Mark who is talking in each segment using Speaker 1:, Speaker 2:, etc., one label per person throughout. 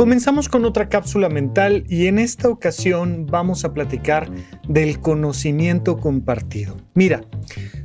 Speaker 1: Comenzamos con otra cápsula mental y en esta ocasión vamos a platicar del conocimiento compartido. Mira,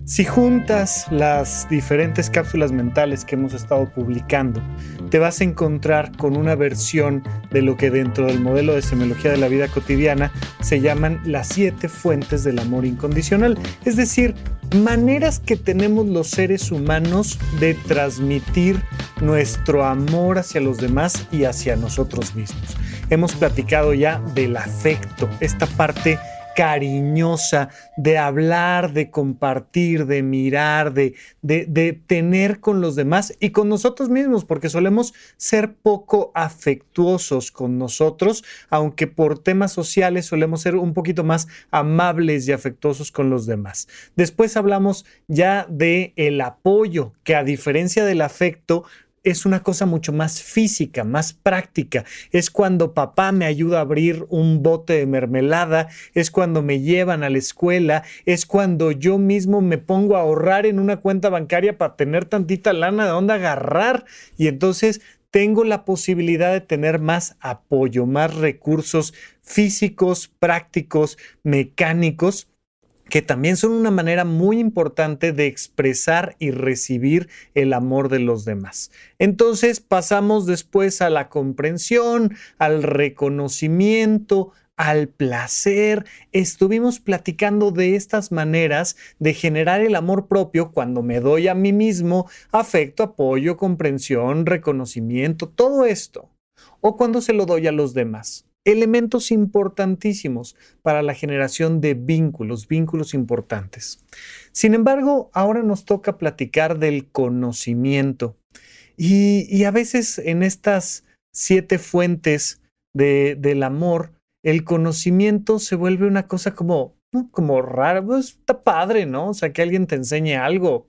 Speaker 1: si juntas las diferentes cápsulas mentales que hemos estado publicando, te vas a encontrar con una versión de lo que dentro del modelo de semiología de la vida cotidiana se llaman las siete fuentes del amor incondicional, es decir, maneras que tenemos los seres humanos de transmitir nuestro amor hacia los demás y hacia nosotros mismos. Hemos platicado ya del afecto, esta parte cariñosa de hablar, de compartir, de mirar, de, de, tener con los demás y con nosotros mismos, porque solemos ser poco afectuosos con nosotros, aunque por temas sociales solemos ser un poquito más amables y afectuosos con los demás. Después hablamos ya de el apoyo, que a diferencia del afecto, es una cosa mucho más física, más práctica. Es cuando papá me ayuda a abrir un bote de mermelada, es cuando me llevan a la escuela, es cuando yo mismo me pongo a ahorrar en una cuenta bancaria para tener tantita lana de dónde agarrar. Y entonces tengo la posibilidad de tener más apoyo, más recursos físicos, prácticos, mecánicos que también son una manera muy importante de expresar y recibir el amor de los demás. Entonces pasamos después a la comprensión, al reconocimiento, al placer. Estuvimos platicando de estas maneras de generar el amor propio cuando me doy a mí mismo afecto, apoyo, comprensión, reconocimiento, todo esto. O cuando se lo doy a los demás elementos importantísimos para la generación de vínculos, vínculos importantes. Sin embargo, ahora nos toca platicar del conocimiento y, a veces en estas siete fuentes del amor, el conocimiento se vuelve una cosa como, como rara, pues está padre, ¿no? O sea, que alguien te enseñe algo,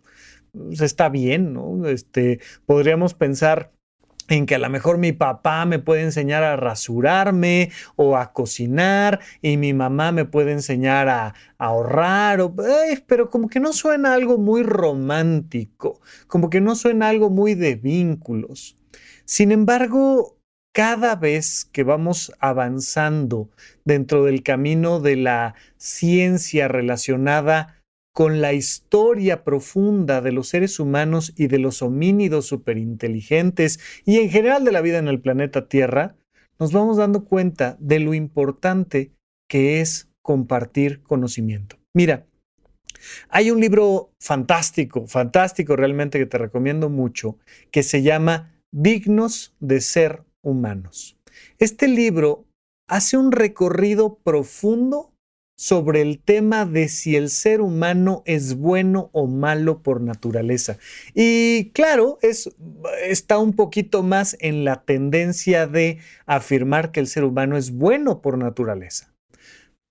Speaker 1: pues, está bien, ¿no? Este, podríamos pensar, en que a lo mejor mi papá me puede enseñar a rasurarme o a cocinar y mi mamá me puede enseñar a, ahorrar, o, pero como que no suena algo muy romántico, como que no suena algo muy de vínculos. Sin embargo, cada vez que vamos avanzando dentro del camino de la ciencia relacionada con la historia profunda de los seres humanos y de los homínidos superinteligentes y en general de la vida en el planeta Tierra, nos vamos dando cuenta de lo importante que es compartir conocimiento. Mira, hay un libro fantástico, fantástico realmente que te recomiendo mucho, que se llama Dignos de ser humanos. Este libro hace un recorrido profundo sobre el tema de si el ser humano es bueno o malo por naturaleza. Y claro, es, está un poquito más en la tendencia de afirmar que el ser humano es bueno por naturaleza.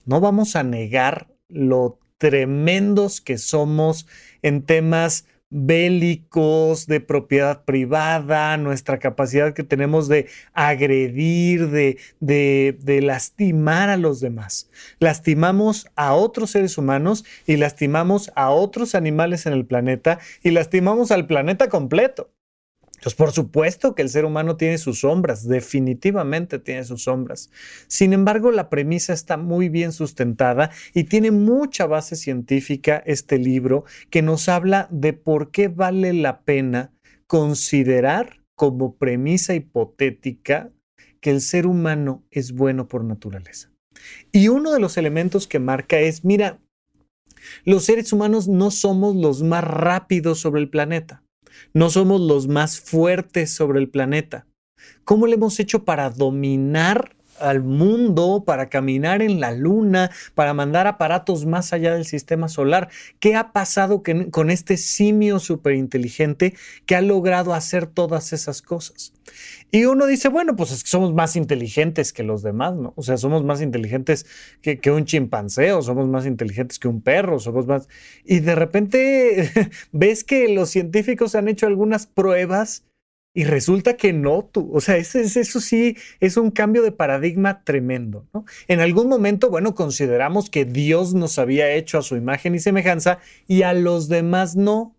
Speaker 1: No vamos a negar lo tremendos que somos en temas bélicos, de propiedad privada, nuestra capacidad que tenemos de agredir, de, de, de, lastimar a los demás. Lastimamos a otros seres humanos y lastimamos a otros animales en el planeta y lastimamos al planeta completo. Por supuesto que el ser humano tiene sus sombras, definitivamente tiene sus sombras. Sin embargo, la premisa está muy bien sustentada y tiene mucha base científica este libro que nos habla de por qué vale la pena considerar como premisa hipotética que el ser humano es bueno por naturaleza. Y uno de los elementos que marca es, mira, los seres humanos no somos los más rápidos sobre el planeta. No somos los más fuertes sobre el planeta. ¿Cómo le hemos hecho para dominar al mundo, para caminar en la luna, para mandar aparatos más allá del sistema solar. ¿Qué ha pasado con este simio superinteligente que ha logrado hacer todas esas cosas? Y uno dice, bueno, pues es que somos más inteligentes que los demás, ¿no? O sea, somos más inteligentes que, que un chimpancé, o somos más inteligentes que un perro, somos más... Y de repente ves que los científicos han hecho algunas pruebas y resulta que no, tú, o sea, eso, eso sí es un cambio de paradigma tremendo, ¿no? En algún momento, bueno, consideramos que Dios nos había hecho a su imagen y semejanza y a los demás no.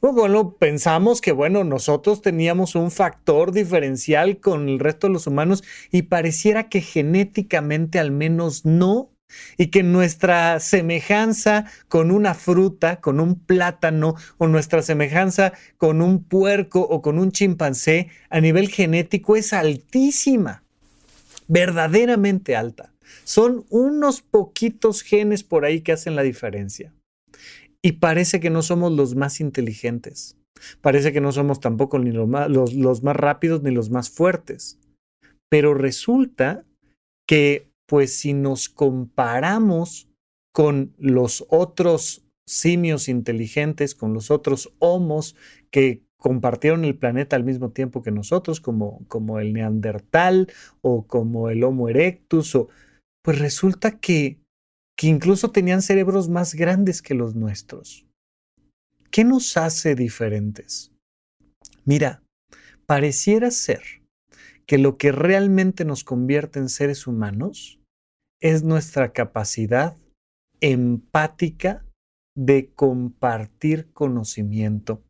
Speaker 1: Bueno, pensamos que, bueno, nosotros teníamos un factor diferencial con el resto de los humanos y pareciera que genéticamente al menos no, y que nuestra semejanza con una fruta, con un plátano, o nuestra semejanza con un puerco o con un chimpancé a nivel genético es altísima, verdaderamente alta. Son unos poquitos genes por ahí que hacen la diferencia. Y parece que no somos los más inteligentes. Parece que no somos tampoco ni los más, los, más rápidos ni los más fuertes. Pero resulta que, pues si nos comparamos con los otros simios inteligentes, con los otros homos que compartieron el planeta al mismo tiempo que nosotros, como, como el neandertal o como el Homo erectus, o, pues resulta que que incluso tenían cerebros más grandes que los nuestros. ¿Qué nos hace diferentes? Mira, pareciera ser que lo que realmente nos convierte en seres humanos es nuestra capacidad empática de compartir conocimiento.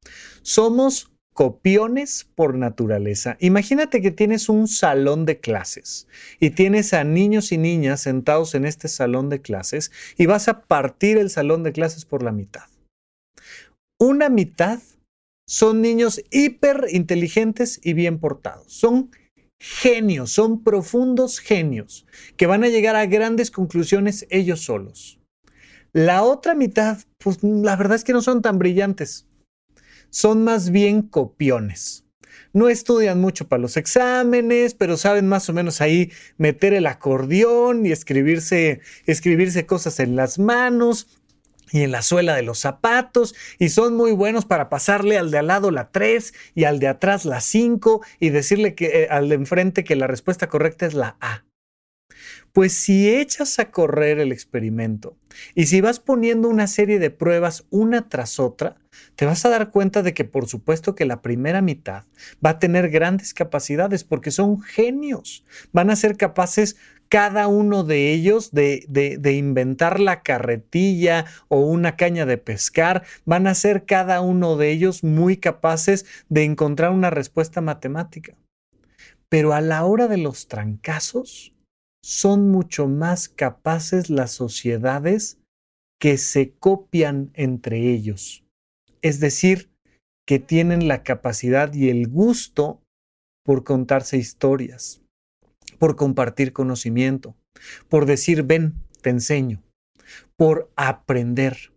Speaker 1: Somos copiones por naturaleza. Imagínate que tienes un salón de clases y tienes a niños y niñas sentados en este salón de clases y vas a partir el salón de clases por la mitad. Una mitad son niños hiper inteligentes y bien portados. Son genios, son profundos genios que van a llegar a grandes conclusiones ellos solos. La otra mitad, pues la verdad es que no son tan brillantes son más bien copiones. No estudian mucho para los exámenes, pero saben más o menos ahí meter el acordeón y escribirse, escribirse cosas en las manos y en la suela de los zapatos y son muy buenos para pasarle al de al lado la 3 y al de atrás la 5 y decirle que eh, al de enfrente que la respuesta correcta es la A. Pues si echas a correr el experimento y si vas poniendo una serie de pruebas una tras otra, te vas a dar cuenta de que por supuesto que la primera mitad va a tener grandes capacidades porque son genios. Van a ser capaces cada uno de ellos de, de, inventar la carretilla o una caña de pescar. Van a ser cada uno de ellos muy capaces de encontrar una respuesta matemática. Pero a la hora de los trancazos, son mucho más capaces las sociedades que se copian entre ellos. Es decir, que tienen la capacidad y el gusto por contarse historias, por compartir conocimiento, por decir, ven, te enseño, por aprender,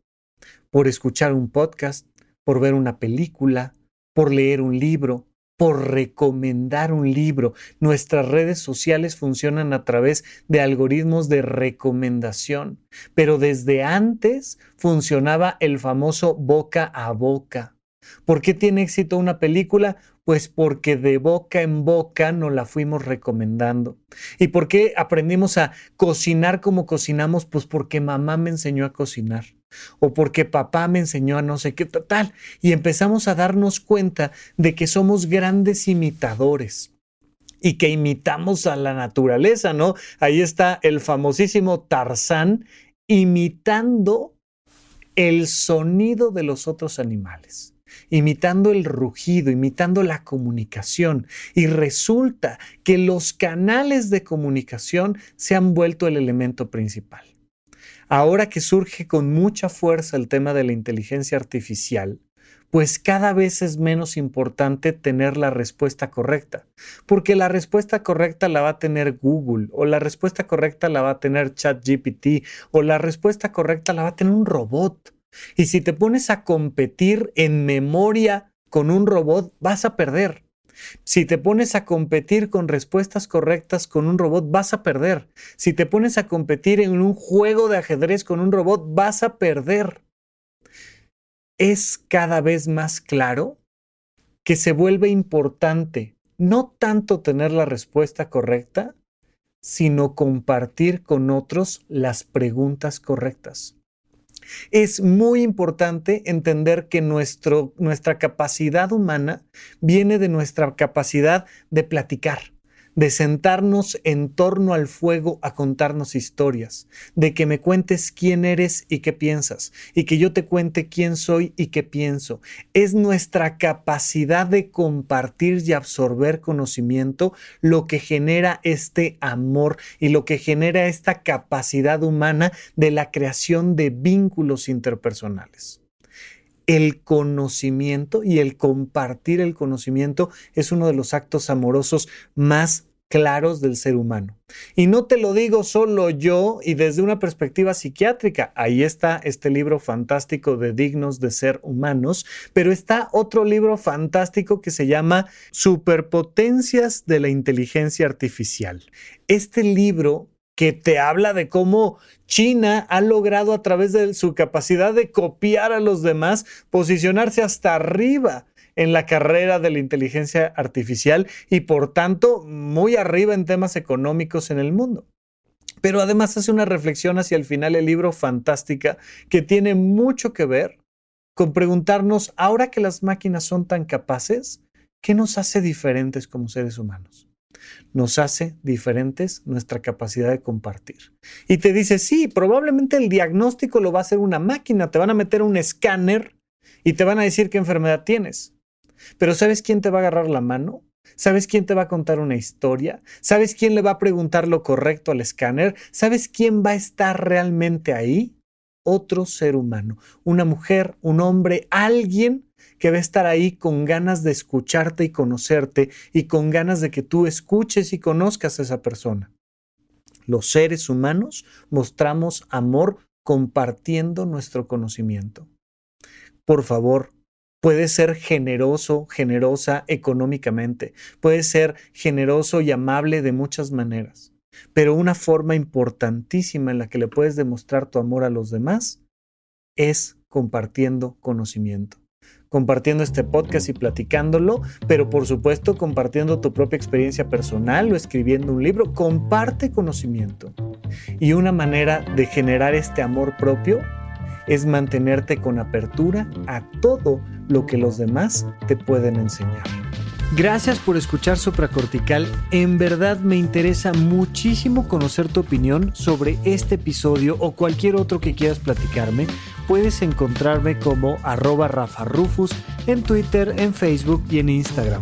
Speaker 1: por escuchar un podcast, por ver una película, por leer un libro, por recomendar un libro. Nuestras redes sociales funcionan a través de algoritmos de recomendación, pero desde antes funcionaba el famoso boca a boca. ¿Por qué tiene éxito una película? Pues porque de boca en boca nos la fuimos recomendando. ¿Y por qué aprendimos a cocinar como cocinamos? Pues porque mamá me enseñó a cocinar o porque papá me enseñó a no sé qué tal. Y empezamos a darnos cuenta de que somos grandes imitadores y que imitamos a la naturaleza, ¿no? Ahí está el famosísimo Tarzán imitando el sonido de los otros animales imitando el rugido, imitando la comunicación. Y resulta que los canales de comunicación se han vuelto el elemento principal. Ahora que surge con mucha fuerza el tema de la inteligencia artificial, pues cada vez es menos importante tener la respuesta correcta, porque la respuesta correcta la va a tener Google, o la respuesta correcta la va a tener ChatGPT, o la respuesta correcta la va a tener un robot. Y si te pones a competir en memoria con un robot, vas a perder. Si te pones a competir con respuestas correctas con un robot, vas a perder. Si te pones a competir en un juego de ajedrez con un robot, vas a perder. Es cada vez más claro que se vuelve importante no tanto tener la respuesta correcta, sino compartir con otros las preguntas correctas. Es muy importante entender que nuestro, nuestra capacidad humana viene de nuestra capacidad de platicar, de sentarnos en torno al fuego a contarnos historias, de que me cuentes quién eres y qué piensas, y que yo te cuente quién soy y qué pienso. Es nuestra capacidad de compartir y absorber conocimiento lo que genera este amor y lo que genera esta capacidad humana de la creación de vínculos interpersonales el conocimiento y el compartir el conocimiento es uno de los actos amorosos más claros del ser humano. Y no te lo digo solo yo y desde una perspectiva psiquiátrica. Ahí está este libro fantástico de Dignos de Ser Humanos, pero está otro libro fantástico que se llama Superpotencias de la Inteligencia Artificial. Este libro que te habla de cómo China ha logrado a través de su capacidad de copiar a los demás posicionarse hasta arriba en la carrera de la inteligencia artificial y por tanto muy arriba en temas económicos en el mundo. Pero además hace una reflexión hacia el final del libro fantástica que tiene mucho que ver con preguntarnos, ahora que las máquinas son tan capaces, ¿qué nos hace diferentes como seres humanos? nos hace diferentes nuestra capacidad de compartir. Y te dice, sí, probablemente el diagnóstico lo va a hacer una máquina, te van a meter un escáner y te van a decir qué enfermedad tienes. Pero ¿sabes quién te va a agarrar la mano? ¿Sabes quién te va a contar una historia? ¿Sabes quién le va a preguntar lo correcto al escáner? ¿Sabes quién va a estar realmente ahí? Otro ser humano, una mujer, un hombre, alguien que va a estar ahí con ganas de escucharte y conocerte y con ganas de que tú escuches y conozcas a esa persona. Los seres humanos mostramos amor compartiendo nuestro conocimiento. Por favor, puedes ser generoso, generosa económicamente, puedes ser generoso y amable de muchas maneras, pero una forma importantísima en la que le puedes demostrar tu amor a los demás es compartiendo conocimiento compartiendo este podcast y platicándolo, pero por supuesto compartiendo tu propia experiencia personal o escribiendo un libro. Comparte conocimiento. Y una manera de generar este amor propio es mantenerte con apertura a todo lo que los demás te pueden enseñar. Gracias por escuchar Supracortical. En verdad me interesa muchísimo conocer tu opinión sobre este episodio o cualquier otro que quieras platicarme. Puedes encontrarme como arroba Rafa Rufus en Twitter, en Facebook y en Instagram.